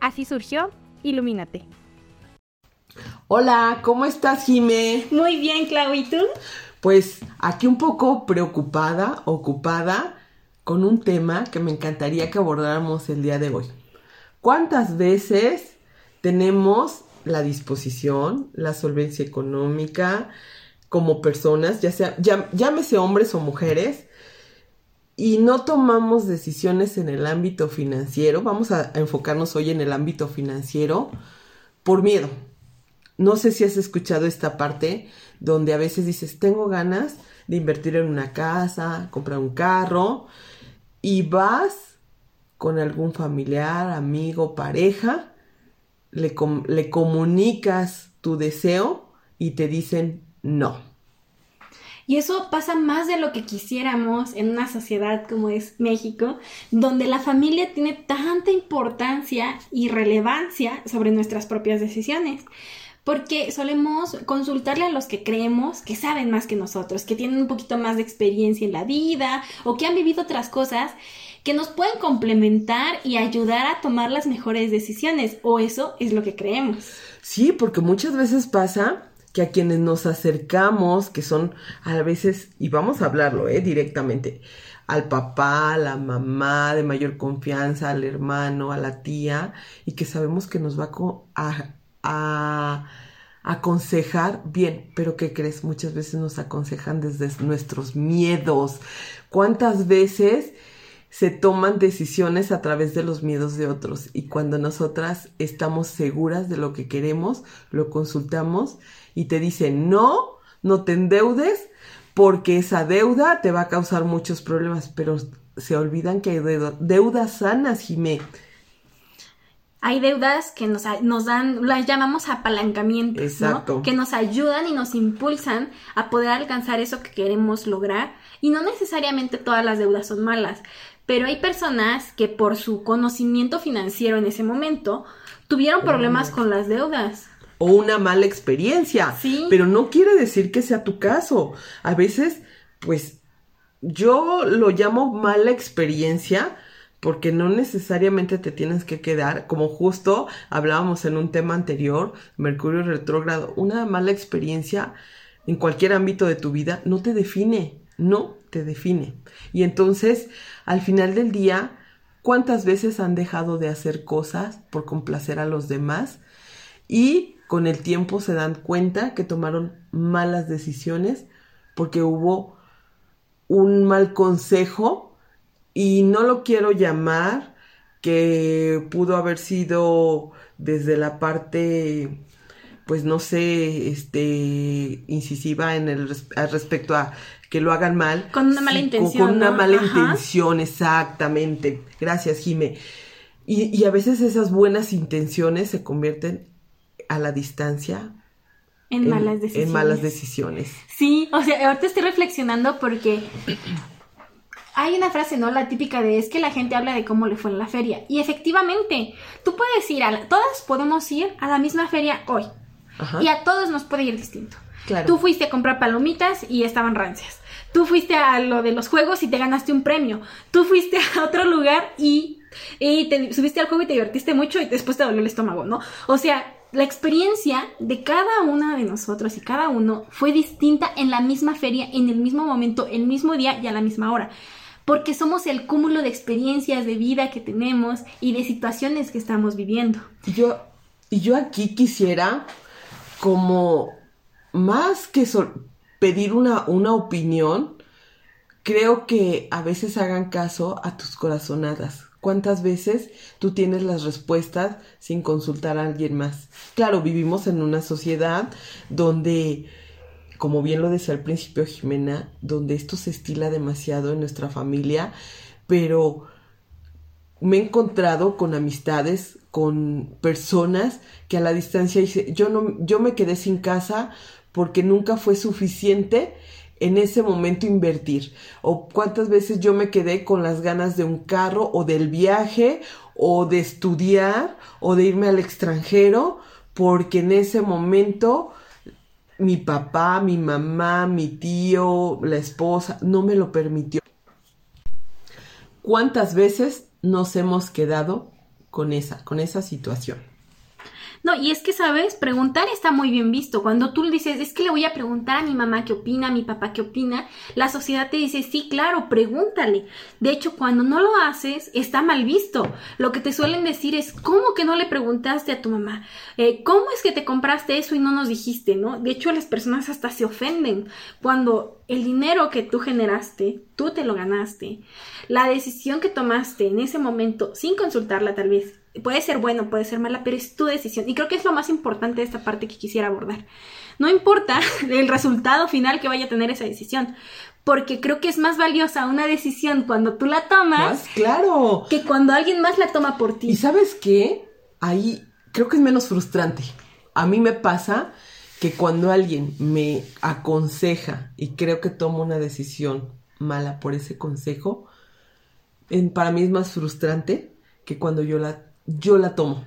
Así surgió Ilumínate. Hola, ¿cómo estás, Jime? Muy bien, Clau, ¿y tú? Pues aquí un poco preocupada, ocupada con un tema que me encantaría que abordáramos el día de hoy. ¿Cuántas veces tenemos la disposición, la solvencia económica como personas, ya sea, llámese hombres o mujeres, y no tomamos decisiones en el ámbito financiero, vamos a enfocarnos hoy en el ámbito financiero, por miedo. No sé si has escuchado esta parte donde a veces dices, tengo ganas de invertir en una casa, comprar un carro, y vas con algún familiar, amigo, pareja, le, le comunicas tu deseo y te dicen no. Y eso pasa más de lo que quisiéramos en una sociedad como es México, donde la familia tiene tanta importancia y relevancia sobre nuestras propias decisiones porque solemos consultarle a los que creemos que saben más que nosotros, que tienen un poquito más de experiencia en la vida o que han vivido otras cosas que nos pueden complementar y ayudar a tomar las mejores decisiones, o eso es lo que creemos. Sí, porque muchas veces pasa que a quienes nos acercamos, que son a veces, y vamos a hablarlo eh, directamente, al papá, a la mamá de mayor confianza, al hermano, a la tía, y que sabemos que nos va a, a aconsejar bien, pero ¿qué crees? Muchas veces nos aconsejan desde nuestros miedos. ¿Cuántas veces se toman decisiones a través de los miedos de otros? Y cuando nosotras estamos seguras de lo que queremos, lo consultamos y te dicen, no, no te endeudes porque esa deuda te va a causar muchos problemas, pero se olvidan que hay deudas sanas, Jimé hay deudas que nos, nos dan, las llamamos apalancamientos, ¿no? Que nos ayudan y nos impulsan a poder alcanzar eso que queremos lograr. Y no necesariamente todas las deudas son malas, pero hay personas que por su conocimiento financiero en ese momento tuvieron problemas con las deudas. O una mala experiencia. Sí. Pero no quiere decir que sea tu caso. A veces, pues, yo lo llamo mala experiencia porque no necesariamente te tienes que quedar, como justo hablábamos en un tema anterior, Mercurio retrógrado, una mala experiencia en cualquier ámbito de tu vida no te define, no te define. Y entonces, al final del día, ¿cuántas veces han dejado de hacer cosas por complacer a los demás? Y con el tiempo se dan cuenta que tomaron malas decisiones porque hubo un mal consejo y no lo quiero llamar que pudo haber sido desde la parte pues no sé, este, incisiva en el respecto a que lo hagan mal. Con una mala intención. Con, una mala intención, exactamente. Gracias, Jime. Y, y, a veces esas buenas intenciones se convierten a la distancia. En, malas decisiones. En malas decisiones. Sí, o sea, ahorita estoy reflexionando porque hay una frase, ¿no? La típica de es que la gente habla de cómo le fue en la feria. Y efectivamente, tú puedes ir a la, todas podemos ir a la misma feria hoy. Y a todos nos puede ir distinto. Claro. Tú fuiste a comprar palomitas y estaban rancias. Tú fuiste a lo de los juegos y te ganaste un premio. Tú fuiste a otro lugar y, y te subiste al juego y te divertiste mucho y después te dolió el estómago, ¿no? O sea, la experiencia de cada una de nosotros y cada uno fue distinta en la misma feria, en el mismo momento, el mismo día y a la misma hora porque somos el cúmulo de experiencias de vida que tenemos y de situaciones que estamos viviendo. Yo, y yo aquí quisiera como más que pedir una, una opinión, creo que a veces hagan caso a tus corazonadas. ¿Cuántas veces tú tienes las respuestas sin consultar a alguien más? Claro, vivimos en una sociedad donde como bien lo decía al principio Jimena, donde esto se estila demasiado en nuestra familia, pero me he encontrado con amistades, con personas que a la distancia dice, yo no, yo me quedé sin casa porque nunca fue suficiente en ese momento invertir. O cuántas veces yo me quedé con las ganas de un carro o del viaje o de estudiar o de irme al extranjero porque en ese momento mi papá, mi mamá, mi tío, la esposa no me lo permitió. ¿Cuántas veces nos hemos quedado con esa, con esa situación? No, y es que, ¿sabes? Preguntar está muy bien visto. Cuando tú le dices, es que le voy a preguntar a mi mamá qué opina, a mi papá qué opina, la sociedad te dice, sí, claro, pregúntale. De hecho, cuando no lo haces, está mal visto. Lo que te suelen decir es, ¿cómo que no le preguntaste a tu mamá? Eh, ¿Cómo es que te compraste eso y no nos dijiste, no? De hecho, las personas hasta se ofenden cuando el dinero que tú generaste, tú te lo ganaste. La decisión que tomaste en ese momento, sin consultarla tal vez, puede ser bueno, puede ser mala, pero es tu decisión. Y creo que es lo más importante de esta parte que quisiera abordar. No importa el resultado final que vaya a tener esa decisión, porque creo que es más valiosa una decisión cuando tú la tomas. claro. Que cuando alguien más la toma por ti. Y sabes qué? Ahí creo que es menos frustrante. A mí me pasa que cuando alguien me aconseja y creo que tomo una decisión mala por ese consejo, en, para mí es más frustrante que cuando yo la yo la tomo.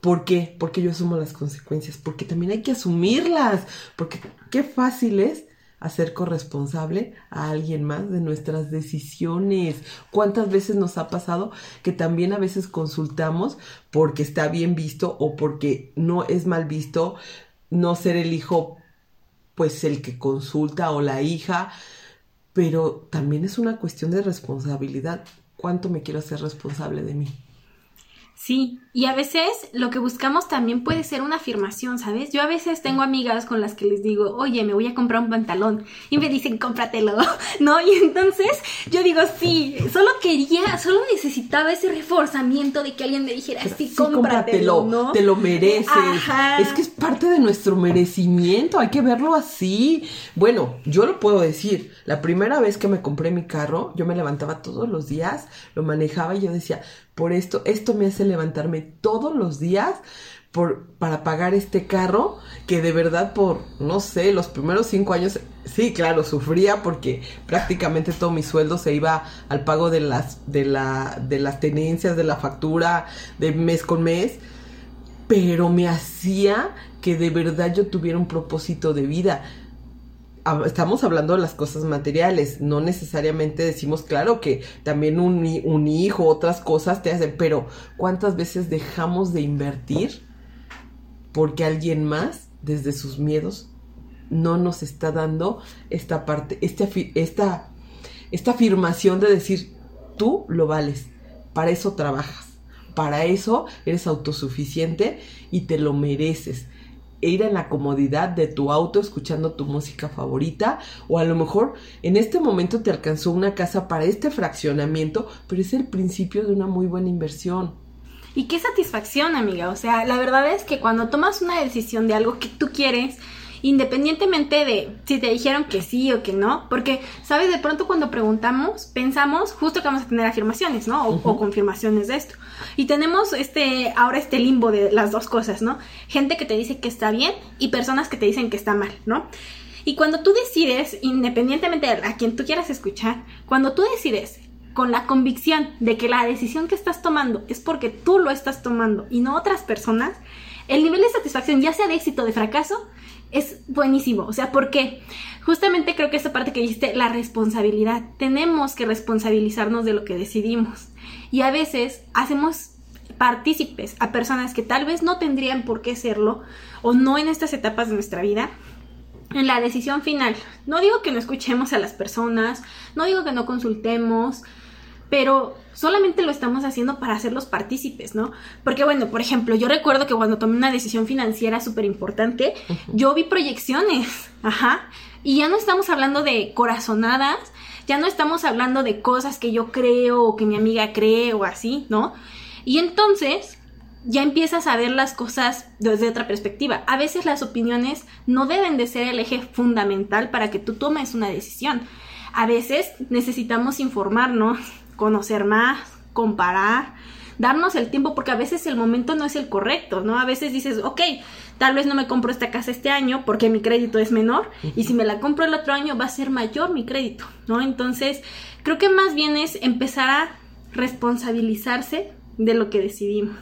¿Por qué? Porque yo asumo las consecuencias, porque también hay que asumirlas, porque qué fácil es hacer corresponsable a alguien más de nuestras decisiones. ¿Cuántas veces nos ha pasado que también a veces consultamos porque está bien visto o porque no es mal visto no ser el hijo, pues el que consulta o la hija, pero también es una cuestión de responsabilidad. ¿Cuánto me quiero hacer responsable de mí? Sí, y a veces lo que buscamos también puede ser una afirmación, ¿sabes? Yo a veces tengo amigas con las que les digo, oye, me voy a comprar un pantalón y me dicen, cómpratelo, ¿no? Y entonces yo digo, sí, solo quería, solo necesitaba ese reforzamiento de que alguien me dijera, sí, cómpratelo, ¿no? Te lo mereces. Es que es parte de nuestro merecimiento, hay que verlo así. Bueno, yo lo puedo decir, la primera vez que me compré mi carro, yo me levantaba todos los días, lo manejaba y yo decía, por esto, esto me hace levantarme todos los días por, para pagar este carro que de verdad por, no sé, los primeros cinco años, sí, claro, sufría porque prácticamente todo mi sueldo se iba al pago de las, de la, de las tenencias, de la factura, de mes con mes, pero me hacía que de verdad yo tuviera un propósito de vida estamos hablando de las cosas materiales, no necesariamente decimos, claro, que también un, un, hijo, otras cosas te hacen, pero ¿cuántas veces dejamos de invertir porque alguien más, desde sus miedos, no nos está dando esta parte, este, esta, esta afirmación de decir, tú lo vales, para eso trabajas, para eso eres autosuficiente y te lo mereces ir en la comodidad de tu auto escuchando tu música favorita o a lo mejor en este momento te alcanzó una casa para este fraccionamiento, pero es el principio de una muy buena inversión. Y qué satisfacción, amiga. O sea, la verdad es que cuando tomas una decisión de algo que tú quieres, independientemente de si te dijeron que sí o que no, porque, ¿sabes? De pronto cuando preguntamos, pensamos justo que vamos a tener afirmaciones, ¿no? O, confirmaciones de esto. Y tenemos este, ahora este limbo de las dos cosas, ¿no? Gente que te dice que está bien y personas que te dicen que está mal, ¿no? Y cuando tú decides, independientemente de a quien tú quieras escuchar, cuando tú decides con la convicción de que la decisión que estás tomando es porque tú lo estás tomando y no otras personas, el nivel de satisfacción, ya sea de éxito o de fracaso, es buenísimo. O sea, porque justamente creo que esta parte que dijiste, la responsabilidad. Tenemos que responsabilizarnos de lo que decidimos. Y a veces hacemos partícipes a personas que tal vez no tendrían por qué serlo o no en estas etapas de nuestra vida en la decisión final. No digo que no escuchemos a las personas, no digo que no consultemos, pero solamente lo estamos haciendo para hacerlos partícipes, ¿no? Porque bueno, por ejemplo, yo recuerdo que cuando tomé una decisión financiera súper importante, yo vi proyecciones, ajá, y ya no estamos hablando de corazonadas, ya no estamos hablando de cosas que yo creo o que mi amiga cree o así, ¿no? Y entonces ya empiezas a ver las cosas desde otra perspectiva. A veces las opiniones no deben de ser el eje fundamental para que tú tomes una decisión. A veces necesitamos informarnos, conocer más, comparar, darnos el tiempo, porque a veces el momento no es el correcto, ¿no? A veces dices, ok, tal vez no me compro esta casa este año porque mi crédito es menor y si me la compro el otro año va a ser mayor mi crédito, ¿no? Entonces, creo que más bien es empezar a responsabilizarse de lo que decidimos.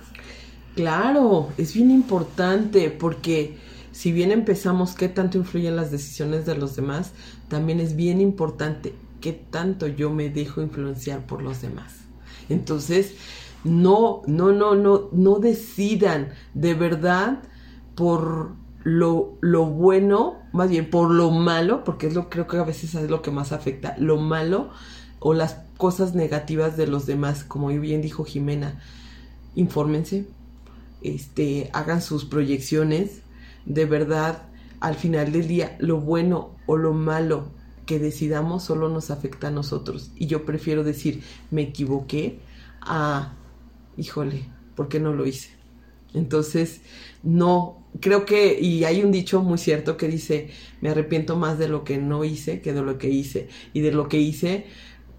Claro, es bien importante porque si bien empezamos qué tanto influyen las decisiones de los demás, también es bien importante qué tanto yo me dejo influenciar por los demás. Entonces, no, no, no, no, no decidan de verdad por lo, lo, bueno, más bien por lo malo, porque es lo creo que a veces es lo que más afecta, lo malo o las cosas negativas de los demás, como bien dijo Jimena, infórmense, este, hagan sus proyecciones, de verdad, al final del día, lo bueno o lo malo que decidamos solo nos afecta a nosotros. Y yo prefiero decir, me equivoqué, a híjole, ¿por qué no lo hice? Entonces, no, creo que, y hay un dicho muy cierto que dice, me arrepiento más de lo que no hice que de lo que hice. Y de lo que hice,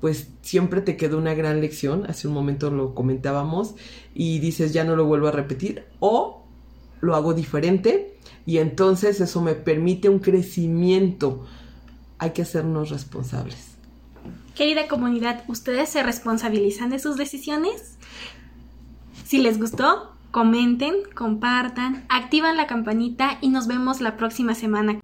pues siempre te quedó una gran lección, hace un momento lo comentábamos, y dices, ya no lo vuelvo a repetir, o lo hago diferente, y entonces eso me permite un crecimiento. Hay que hacernos responsables. Querida comunidad, ¿ustedes se responsabilizan de sus decisiones? Si les gustó, comenten, compartan, activan la campanita y nos vemos la próxima semana.